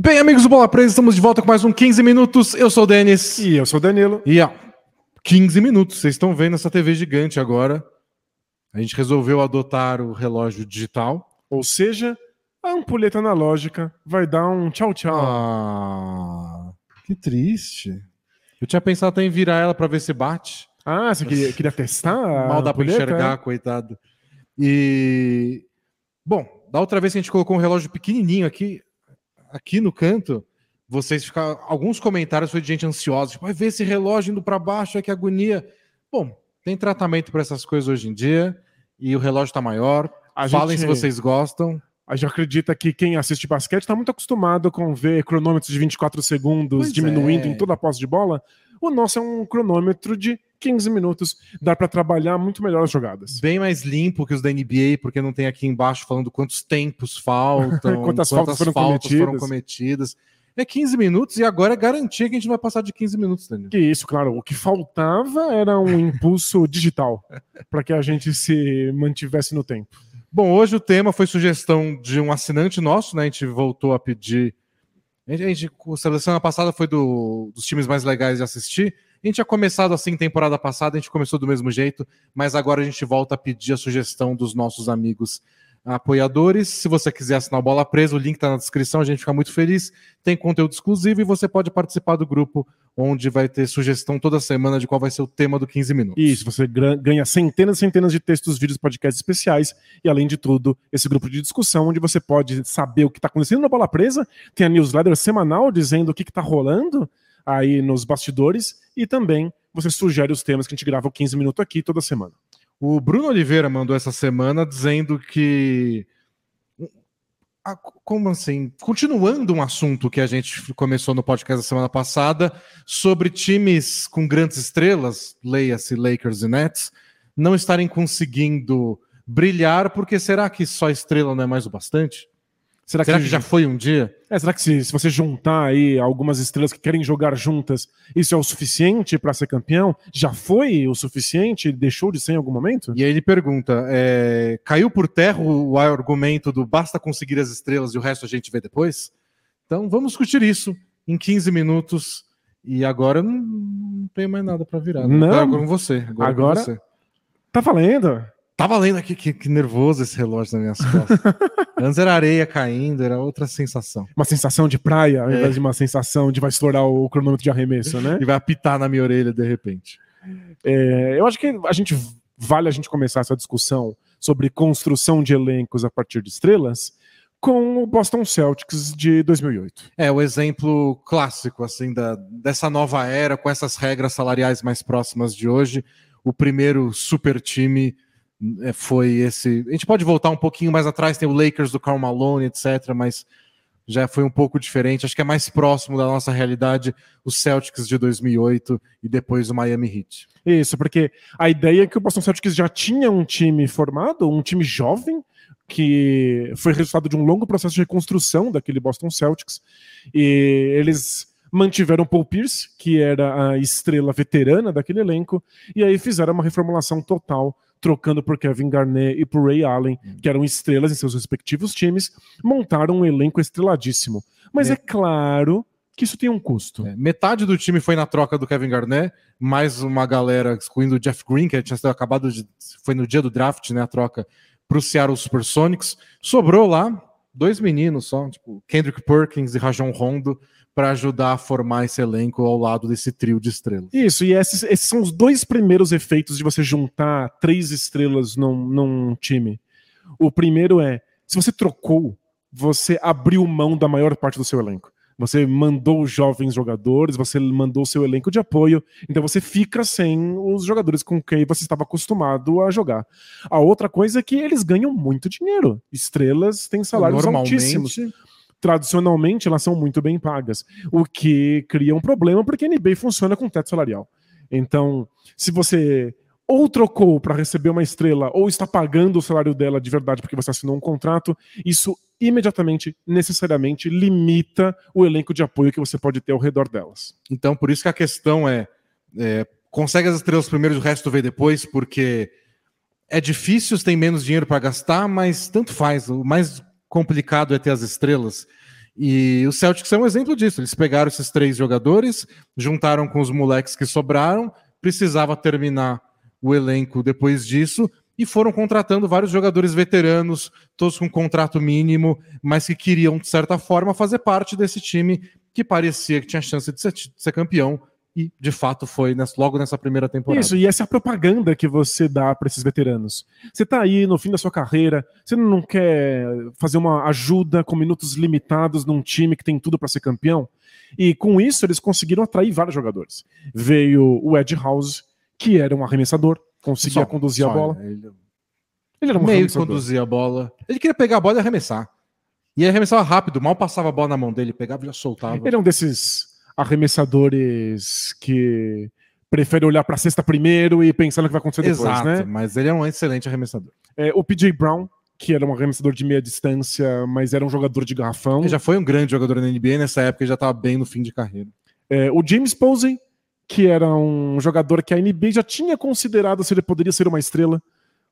Bem, amigos do Bola Presa, estamos de volta com mais um 15 minutos. Eu sou o Denis. E eu sou o Danilo. E ó, 15 minutos. Vocês estão vendo essa TV gigante agora. A gente resolveu adotar o relógio digital. Ou seja, a ampulheta analógica vai dar um tchau tchau. Ah, que triste. Eu tinha pensado até em virar ela para ver se bate. Ah, você queria, queria testar? Mal dá ampulheta, enxergar, é? coitado. E. Bom, da outra vez que a gente colocou um relógio pequenininho aqui, aqui no canto, vocês ficaram. Alguns comentários foi de gente ansiosa, tipo, vai ver esse relógio indo para baixo, é que agonia. Bom, tem tratamento para essas coisas hoje em dia, e o relógio tá maior. A Falem gente- se vocês gostam. A gente acredita que quem assiste basquete está muito acostumado com ver cronômetros de 24 segundos Pois diminuindo é. em toda a posse de bola. O nosso é um cronômetro de 15 minutos. Dá para trabalhar muito melhor as jogadas. Bem mais limpo que os da NBA, porque não tem aqui embaixo falando quantos tempos faltam, Quantas faltas foram foram cometidas. cometidas. É 15 minutos e agora é garantia que a gente não vai passar de 15 minutos, Daniel. Que isso, claro. O que faltava era um impulso digital para que a gente se mantivesse no tempo. Bom, hoje o tema foi sugestão de um assinante nosso, né? A gente voltou a pedir. A gente, a gente- a semana passada foi do- dos times mais legais de assistir. A gente tinha começado assim temporada passada, a gente começou do mesmo jeito, mas agora a gente volta a pedir a sugestão dos nossos amigos apoiadores. Se você quiser assinar o Bola Presa, o link está na descrição, a gente fica muito feliz. Tem conteúdo exclusivo e você pode participar do grupo, onde vai ter sugestão toda semana de qual vai ser o tema do 15 minutos. Isso, você ganha centenas e centenas de textos, vídeos, podcasts especiais e, além de tudo, esse grupo de discussão onde você pode saber o que está acontecendo na bola presa. Tem a newsletter semanal dizendo o que está rolando aí nos bastidores e também você sugere os temas que a gente grava o 15 minutos aqui toda semana. O Bruno Oliveira mandou essa semana dizendo que. Como assim? Continuando um assunto que a gente começou no podcast da semana passada sobre times com grandes estrelas, leia-se Lakers e Nets, não estarem conseguindo brilhar, porque será que só estrela não é mais o bastante? Será, Será que já foi um dia? É, será que se, se você juntar aí algumas estrelas que querem jogar juntas, isso é o suficiente para ser campeão? Já foi o suficiente? Deixou de ser em algum momento? E aí ele pergunta: é, caiu por terra o argumento do basta conseguir as estrelas e o resto a gente vê depois? Então vamos discutir isso em 15 minutos. E agora eu não, não tenho mais nada para virar. Não? Agora com você. Agora, com Agora- você. Tá valendo? Tá valendo aqui, que, que nervoso esse relógio nas minhas costas. Antes era areia caindo, era outra sensação. Uma sensação de praia, ao É. invés de uma sensação de vai estourar o cronômetro de arremesso, né? E vai apitar na minha orelha de repente. É, eu acho que a gente vale a gente começar essa discussão sobre construção de elencos a partir de estrelas com o Boston Celtics de 2008. É o exemplo clássico assim da, dessa nova era com essas regras salariais mais próximas de hoje. O primeiro super time é, foi esse. A gente pode voltar um pouquinho mais atrás, tem o Lakers do Karl Malone, etc. Mas já foi um pouco diferente. Acho que é mais próximo da nossa realidade o Celtics de 2008 e depois o Miami Heat. Isso, porque a ideia é que o Boston Celtics já tinha um time formado, um time jovem, que foi resultado de um longo processo de reconstrução daquele Boston Celtics. E eles mantiveram Paul Pierce, que era a estrela veterana daquele elenco, e aí fizeram uma reformulação total, trocando por Kevin Garnett e por Ray Allen, que eram estrelas em seus respectivos times, montaram um elenco estreladíssimo. Mas É. é claro que isso tem um custo. É, metade do time foi na troca do Kevin Garnett, mais uma galera, excluindo o Jeff Green, que tinha acabado de. Foi no dia do draft, né? A troca para o Seattle Supersonics. Sobrou lá dois meninos só, tipo Kendrick Perkins e Rajon Rondo, para ajudar a formar esse elenco ao lado desse trio de estrelas. Isso, e esses, esses são os dois primeiros efeitos de você juntar três estrelas num, num time. O primeiro é, se você trocou, você abriu mão da maior parte do seu elenco. Você mandou jovens jogadores, você mandou seu elenco de apoio, então você fica sem os jogadores com quem você estava acostumado a jogar. A outra coisa é que eles ganham muito dinheiro. Estrelas têm salários altíssimos tradicionalmente elas são muito bem pagas, o que cria um problema porque a NBA funciona com teto salarial. Então, se você ou trocou para receber uma estrela ou está pagando o salário dela de verdade porque você assinou um contrato, isso imediatamente, necessariamente limita o elenco de apoio que você pode ter ao redor delas. Então, por isso que a questão é, é consegue as estrelas primeiro e o resto vê depois, porque é difícil, tem menos dinheiro para gastar, mas tanto faz. O mais complicado é ter as estrelas. E o Celtics é um exemplo disso. Eles pegaram esses três jogadores, juntaram com os moleques que sobraram, precisava terminar o elenco depois disso e foram contratando vários jogadores veteranos, todos com contrato mínimo, mas que queriam, de certa forma, fazer parte desse time que parecia que tinha chance de ser, de ser campeão e de fato foi logo nessa primeira temporada. Isso, e essa é a propaganda que você dá para esses veteranos. Você tá aí no fim da sua carreira, você não quer fazer uma ajuda com minutos limitados num time que tem tudo para ser campeão? E com isso eles conseguiram atrair vários jogadores. Veio o Ed House, que era um arremessador, conseguia só, conduzir só, a bola. Ele, ele era um meio que conduzia a bola. Ele queria pegar a bola e arremessar. E ele arremessava rápido, mal passava a bola na mão dele, pegava e já soltava. Ele é um desses arremessadores que prefere olhar para a cesta primeiro e pensar no que vai acontecer depois, Exato, né? Mas ele é um excelente arremessador. É, o PJ Brown, que era um arremessador de meia distância, mas era um jogador de garrafão. Ele já foi um grande jogador na NBA nessa época, ele já estava bem no fim de carreira. É, o James Posey, que era um jogador que a NBA já tinha considerado se ele poderia ser uma estrela.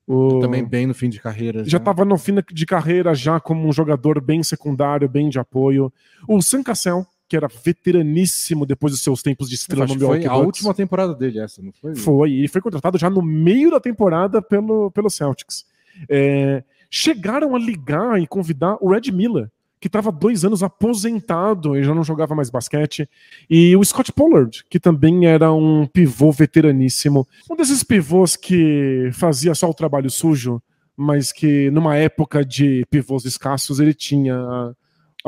O... Também bem no fim de carreira. Já estava no fim de carreira, já como um jogador bem secundário, bem de apoio. O Sam Cassell, que era veteraníssimo depois dos seus tempos de estrela no Milwaukee Foi a última temporada dele essa, não foi? Foi, e foi contratado já no meio da temporada pelo, pelo Celtics. É, chegaram a ligar e convidar o Red Miller, que estava dois anos aposentado e já não jogava mais basquete, e o Scott Pollard, que também era um pivô veteraníssimo. Um desses pivôs que fazia só o trabalho sujo, mas que numa época de pivôs escassos ele tinha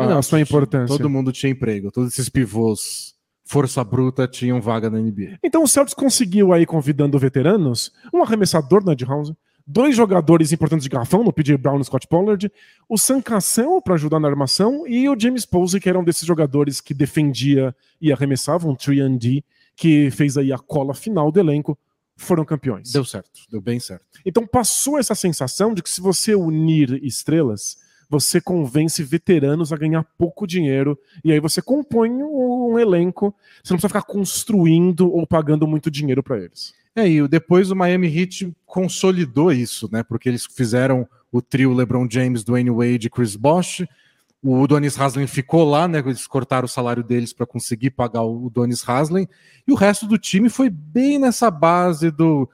a, não, a sua importância. Todo mundo tinha emprego, todos esses pivôs força bruta tinham vaga na NBA. Então o Celtics conseguiu aí, convidando veteranos, um arremessador na Ed House, dois jogadores importantes de garrafão, no PJ Brown e Scott Pollard, o Sam Cassell para ajudar na armação e o James Posey, que era um desses jogadores que defendia e arremessava, um 3D, que fez aí a cola final do elenco, foram campeões. Deu certo, deu bem certo. Então passou essa sensação de que se você unir estrelas, você convence veteranos a ganhar pouco dinheiro e aí você compõe um elenco. Você não precisa ficar construindo ou pagando muito dinheiro para eles. É, e depois o Miami Heat consolidou isso, né? Porque eles fizeram o trio LeBron James, Dwayne Wade e Chris Bosh. O Donis Haslem ficou lá, né? Eles cortaram o salário deles para conseguir pagar o Donis Haslem. E o resto do time foi bem nessa base do.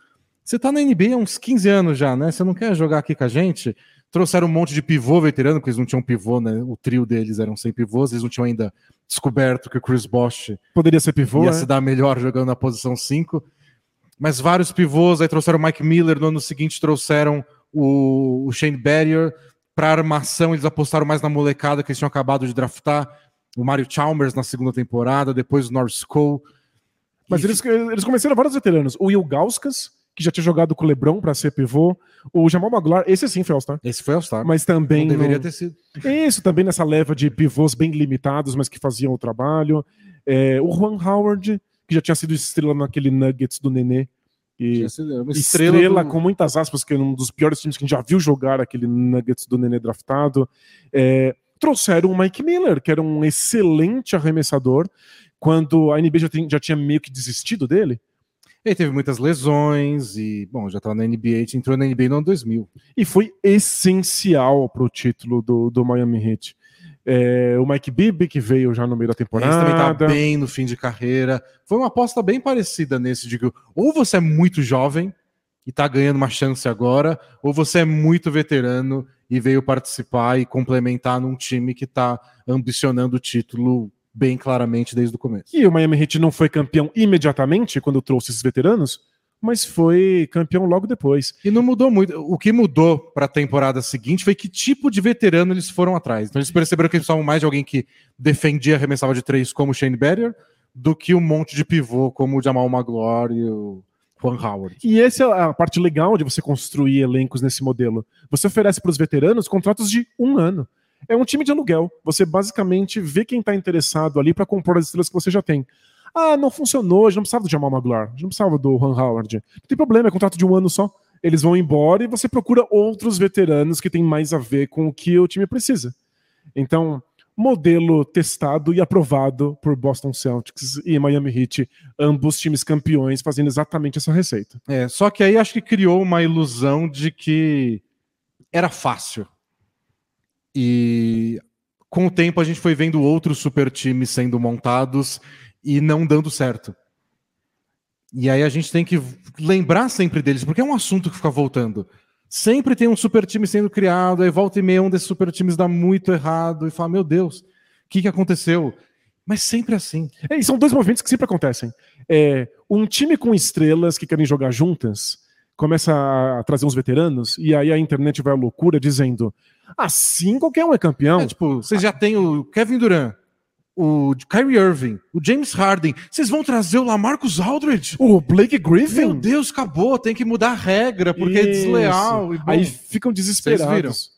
Você tá na NBA há uns 15 anos já, né? Você não quer jogar aqui com a gente? Trouxeram um monte de pivô veterano, porque eles não tinham pivô, né? O trio deles eram sem pivôs, eles não tinham ainda descoberto que o Chris Bosh poderia ser pivô, ia é? se dar melhor jogando na posição 5. Mas vários pivôs, aí trouxeram o Mike Miller, no ano seguinte trouxeram o, o Shane Barrier. Para armação, eles apostaram mais na molecada que eles tinham acabado de draftar. O Mario Chalmers na segunda temporada, depois o Norris Cole. Mas e... eles, eles começaram vários veteranos. O Will Gauskas, que já tinha jogado com o LeBron para ser pivô. O Jamal Maglar, esse sim foi All-Star. Esse foi All-Star. Mas também. Não deveria no... ter sido. Isso, também nessa leva de pivôs bem limitados, mas que faziam o trabalho. É, o Juan Howard, que já tinha sido estrela naquele Nuggets do Nenê. E estrela, estrela do... com muitas aspas, que é um dos piores times que a gente já viu jogar aquele Nuggets do Nenê draftado. É, trouxeram o Mike Miller, que era um excelente arremessador, quando a NBA já, tem, já tinha meio que desistido dele. Ele teve muitas lesões e, bom, já estava na NBA, entrou na NBA no ano 2000. E foi essencial para o título do, do Miami Heat. É, o Mike Bibby, que veio já no meio da temporada. Esse também tá bem no fim de carreira. Foi uma aposta bem parecida nesse, que ou você é muito jovem e tá ganhando uma chance agora, ou você é muito veterano e veio participar e complementar num time que tá ambicionando o título bem claramente desde o começo. E o Miami Heat não foi campeão imediatamente quando trouxe esses veteranos, mas foi campeão logo depois. E não mudou muito. O que mudou para a temporada seguinte foi que tipo de veterano eles foram atrás. Então eles perceberam que eles precisavam mais de alguém que defendia, arremessava de três, como o Shane Barrier, do que um monte de pivô como o Jamal Magloire e o Juan Howard. E essa é a parte legal de você construir elencos nesse modelo. Você oferece para os veteranos contratos de um ano. É um time de aluguel. Você basicamente vê quem está interessado ali para compor as estrelas que você já tem. Ah, não funcionou, a gente não precisava do Jamal Maglar, a gente não precisava do Juan Howard. Não tem problema, é contrato de um ano só. Eles vão embora e você procura outros veteranos que têm mais a ver com o que o time precisa. Então, modelo testado e aprovado por Boston Celtics e Miami Heat, ambos times campeões fazendo exatamente essa receita. É, só que aí acho que criou uma ilusão de que era fácil. E com o tempo a gente foi vendo outros super times sendo montados e não dando certo. E aí a gente tem que lembrar sempre deles, porque é um assunto que fica voltando. Sempre tem um super time sendo criado, aí volta e meia um desses super times dá muito errado e fala: Meu Deus, o que, que aconteceu? Mas sempre assim. É, e são dois movimentos que sempre acontecem. É, um time com estrelas que querem jogar juntas começa a trazer uns veteranos, e aí a internet vai à loucura dizendo: assim qualquer um é campeão. É, tipo, vocês já têm o Kevin Durant, o Kyrie Irving, o James Harden, vocês vão trazer o Lamarcus Aldridge? O Blake Griffin? Meu Deus, acabou, tem que mudar a regra, porque Isso. é desleal. E, bom, Aí ficam desesperados.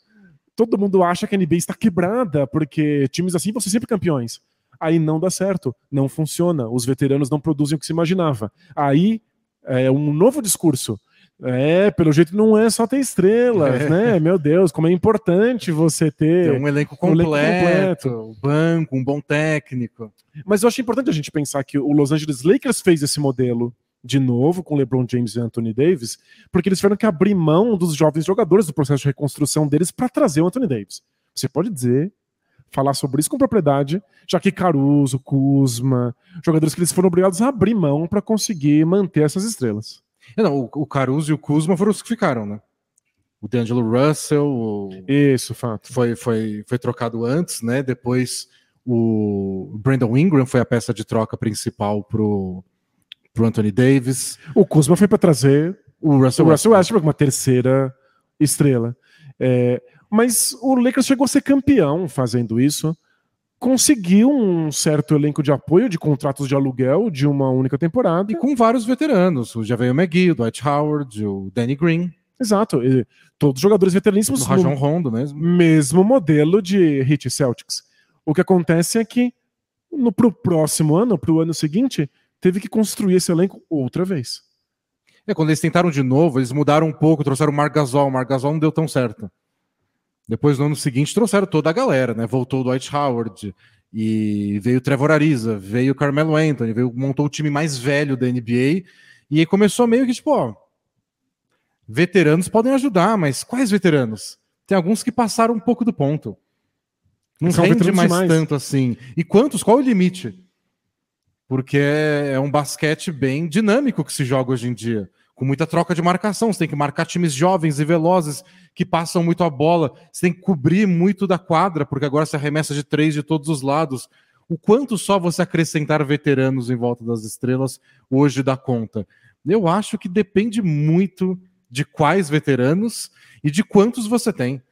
Todo mundo acha que a NBA está quebrada, porque times assim vão ser sempre campeões. Aí não dá certo, não funciona, os veteranos não produzem o que se imaginava. Aí é um novo discurso. É, pelo jeito não é só ter estrelas, é. né? Meu Deus, como é importante você ter, ter um, elenco completo, um elenco completo, um banco, um bom técnico. Mas eu acho importante a gente pensar que o Los Angeles Lakers fez esse modelo de novo com LeBron James e Anthony Davis, porque eles tiveram que abrir mão dos jovens jogadores do processo de reconstrução deles para trazer o Anthony Davis. Você pode dizer, falar sobre isso com propriedade, já que Caruso, Kuzma, jogadores que eles foram obrigados a abrir mão para conseguir manter essas estrelas. Não, o, o Caruso e o Kuzma foram os que ficaram, né? O D'Angelo Russell. O... Isso, fato. Foi, foi, foi trocado antes, né? Depois o Brandon Ingram foi a peça de troca principal pro, pro Anthony Davis. O Kuzma foi para trazer o Russell, o Russell Westbrook, uma terceira estrela. É, mas o Lakers chegou a ser campeão fazendo isso conseguiu um certo elenco de apoio de contratos de aluguel de uma única temporada. E com vários veteranos. Já veio o McGee, o Dwight Howard, o Danny Green. Exato. E todos jogadores veteraníssimos. O Rajon Rondo mesmo. Mesmo modelo de Heat Celtics. O que acontece é que no pro próximo ano, pro ano seguinte, teve que construir esse elenco outra vez. É, quando eles tentaram de novo, eles mudaram um pouco, trouxeram o Marc Gasol. O Marc Gasol não deu tão certo. Depois, no ano seguinte, trouxeram toda a galera, né? Voltou o Dwight Howard, e veio o Trevor Ariza, veio o Carmelo Anthony, veio, montou o time mais velho da NBA, e aí começou meio que tipo, ó, veteranos podem ajudar, mas quais veteranos? Tem alguns que passaram um pouco do ponto. Não São rende mais demais. tanto assim. E quantos? Qual é o limite? Porque é um basquete bem dinâmico que se joga hoje em dia com muita troca de marcação. Você tem que marcar times jovens e velozes que passam muito a bola. Você tem que cobrir muito da quadra, porque agora você arremessa de três de todos os lados. O quanto só você acrescentar veteranos em volta das estrelas hoje dá conta? Eu acho que depende muito de quais veteranos e de quantos você tem.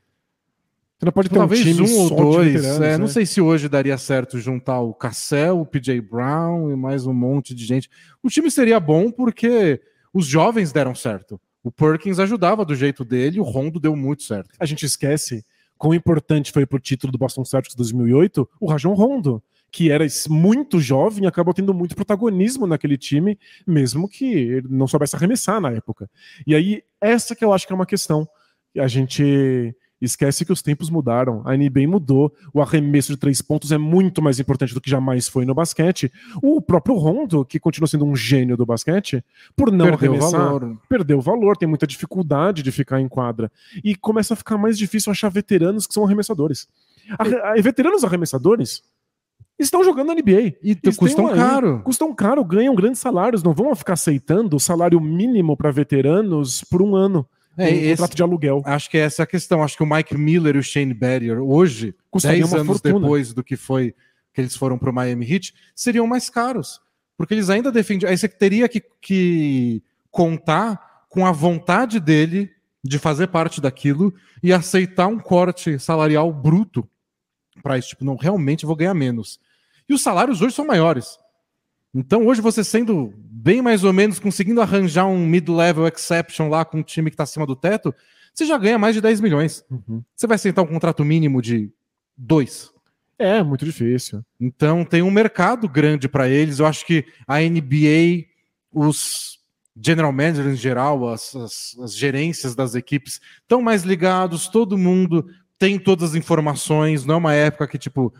Você não pode ter Talvez um, um ou dois. É, né? Não sei se hoje daria certo juntar o Cassell, o PJ Brown e mais um monte de gente. O time seria bom porque os jovens deram certo. O Perkins ajudava do jeito dele, o Rondo deu muito certo. A gente esquece quão importante foi pro título do Boston Celtics 2008 o Rajon Rondo, que era muito jovem e acabou tendo muito protagonismo naquele time, mesmo que não soubesse arremessar na época. E aí, essa que eu acho que é uma questão. A gente Esquece que os tempos mudaram, a NBA mudou, o arremesso de três pontos é muito mais importante do que jamais foi no basquete. O próprio Rondo, que continua sendo um gênio do basquete, por não perdeu arremessar, valor. perdeu valor, tem muita dificuldade de ficar em quadra. E começa a ficar mais difícil achar veteranos que são arremessadores. A, a, veteranos arremessadores estão jogando na NBA. E custam aí, caro. Custam caro, ganham grandes salários, não vão ficar aceitando o salário mínimo para veteranos por um ano. É, um esse, contrato de aluguel. Acho que essa é a questão. Acho que o Mike Miller e o Shane Barrier, hoje, Custaria 10 anos fortuna. depois do que foi que eles foram para o Miami Heat, seriam mais caros. Porque eles ainda defendem. Aí você teria que, que contar com a vontade dele de fazer parte daquilo e aceitar um corte salarial bruto para isso. Tipo, não, realmente vou ganhar menos. E os salários hoje são maiores. Então, hoje, você sendo bem mais ou menos, conseguindo arranjar um mid-level exception lá com um time que está acima do teto, você já ganha mais de 10 milhões. Uhum. Você vai aceitar um contrato mínimo de 2. É, muito difícil. Então, tem um mercado grande para eles. Eu acho que a NBA, os general managers em geral, as, as, as gerências das equipes, estão mais ligados, todo mundo tem todas as informações. Não é uma época que, tipo,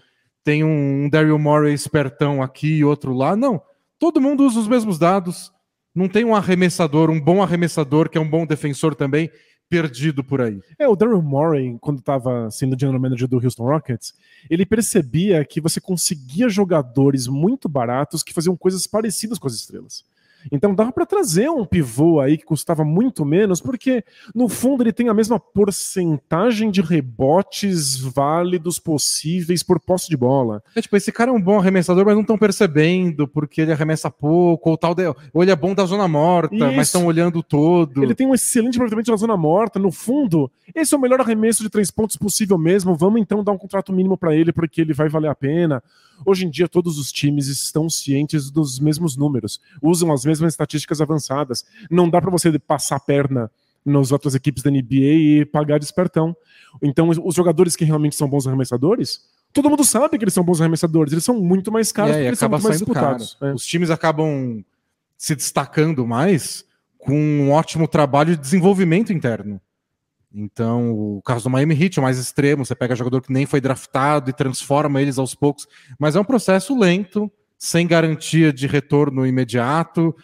tem um Daryl Morey espertão aqui e outro lá. Não. Todo mundo usa os mesmos dados. Não tem um arremessador, um bom arremessador, que é um bom defensor também, perdido por aí. É, o Daryl Morey, quando estava sendo general manager do Houston Rockets, ele percebia que você conseguia jogadores muito baratos que faziam coisas parecidas com as estrelas. Então dava para trazer um pivô aí que custava muito menos, porque no fundo ele tem a mesma porcentagem de rebotes válidos possíveis por posse de bola. É tipo, esse cara é um bom arremessador, mas não estão percebendo porque ele arremessa pouco, ou tal, de... ou ele é bom da zona morta, Isso. mas estão olhando todo. Ele tem um excelente aproveitamento na zona morta, no fundo, esse é o melhor arremesso de três pontos possível mesmo. Vamos então dar um contrato mínimo para ele porque ele vai valer a pena. Hoje em dia, todos os times estão cientes dos mesmos números, usam as mesmas estatísticas avançadas. Não dá para você passar a perna nas outras equipes da NBA e pagar de espertão. Então, os jogadores que realmente são bons arremessadores, todo mundo sabe que eles são bons arremessadores, eles são muito mais caros é, eles são muito mais disputados. É. Os times acabam se destacando mais com um ótimo trabalho de desenvolvimento interno. Então, o caso do Miami Heat é mais extremo, você pega jogador que nem foi draftado e transforma eles aos poucos, mas é um processo lento, sem garantia de retorno imediato.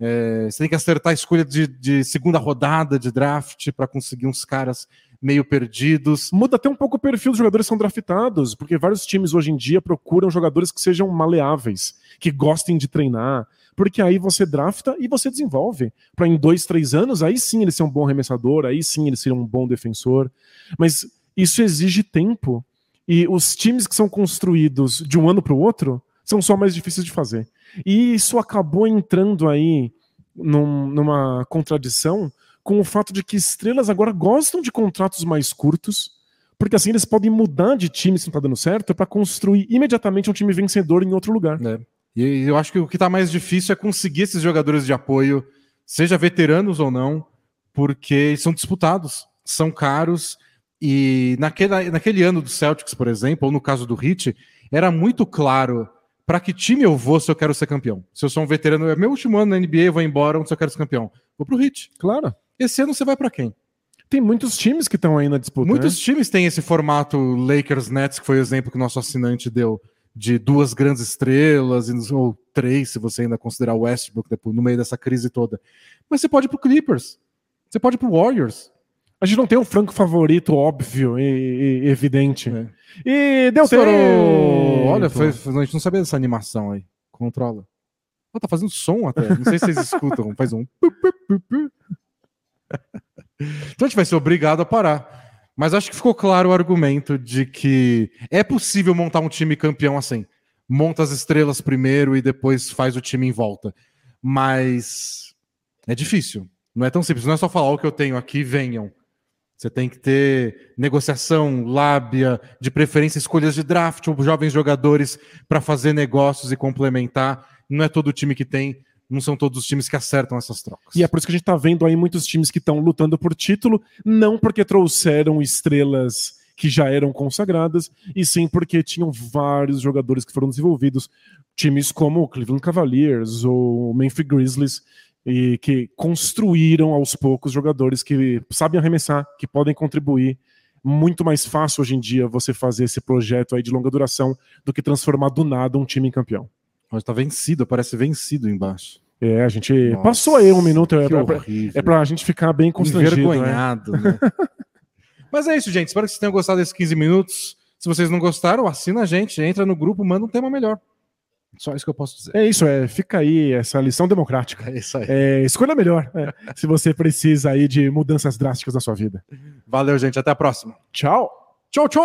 É, você tem que acertar a escolha de, de segunda rodada de draft para conseguir uns caras meio perdidos. Muda até um pouco o perfil dos jogadores que são draftados, porque vários times hoje em dia procuram jogadores que sejam maleáveis, que gostem de treinar, porque aí você drafta e você desenvolve. Para em dois, três anos, aí sim ele ser um bom arremessador, aí sim ele ser um bom defensor. Mas isso exige tempo. E os times que são construídos de um ano para o outro são só mais difíceis de fazer. E isso acabou entrando aí num, numa contradição com o fato de que estrelas agora gostam de contratos mais curtos, porque assim eles podem mudar de time se não está dando certo para construir imediatamente um time vencedor em outro lugar. É. E eu acho que o que está mais difícil é conseguir esses jogadores de apoio, seja veteranos ou não, porque são disputados, são caros. E naquele, naquele ano do Celtics, por exemplo, ou no caso do Heat, era muito claro para que time eu vou se eu quero ser campeão. Se eu sou um veterano, é meu último ano na NBA, eu vou embora onde eu quero ser campeão. Vou pro Heat. Claro. Esse ano você vai para quem? Tem muitos times que estão aí na disputa. Muitos né? times têm esse formato Lakers Nets, que foi o exemplo que o nosso assinante deu de duas grandes estrelas, ou três, se você ainda considerar o Westbrook depois, no meio dessa crise toda. Mas você pode ir pro Clippers, você pode ir pro Warriors. A gente não tem um franco favorito óbvio e, e evidente. É. E deu tempo! Olha, foi, a gente não sabia dessa animação aí. Controla. Oh, tá fazendo som até. Não sei se vocês escutam. Faz um. então a gente vai ser obrigado a parar. Mas acho que ficou claro o argumento de que é possível montar um time campeão assim. Monta as estrelas primeiro e depois faz o time em volta. Mas é difícil. Não é tão simples. Não é só falar o que eu tenho aqui, venham. Você tem que ter negociação, lábia, de preferência escolhas de draft ou jovens jogadores para fazer negócios e complementar. Não é todo time que tem não são todos os times que acertam essas trocas. E é por isso que a gente está vendo aí muitos times que estão lutando por título, não porque trouxeram estrelas que já eram consagradas, e sim porque tinham vários jogadores que foram desenvolvidos, times como o Cleveland Cavaliers ou o Memphis Grizzlies, e que construíram aos poucos jogadores que sabem arremessar, que podem contribuir. Muito mais fácil hoje em dia você fazer esse projeto aí de longa duração do que transformar do nada um time em campeão. Mas tá vencido, parece vencido embaixo. É, a gente Nossa, passou aí um minuto, é pra, é pra gente ficar bem constrangido. Né? Envergonhado, né? né? Mas é isso, gente. Espero que vocês tenham gostado desses 15 minutos. Se vocês não gostaram, assina a gente, entra no grupo, manda um tema melhor. Só isso que eu posso dizer. É isso, é. Fica aí essa lição democrática. É isso aí. É, escolha melhor, é, se você precisa aí de mudanças drásticas na sua vida. Valeu, gente. Até a próxima. Tchau. Tchau, tchau!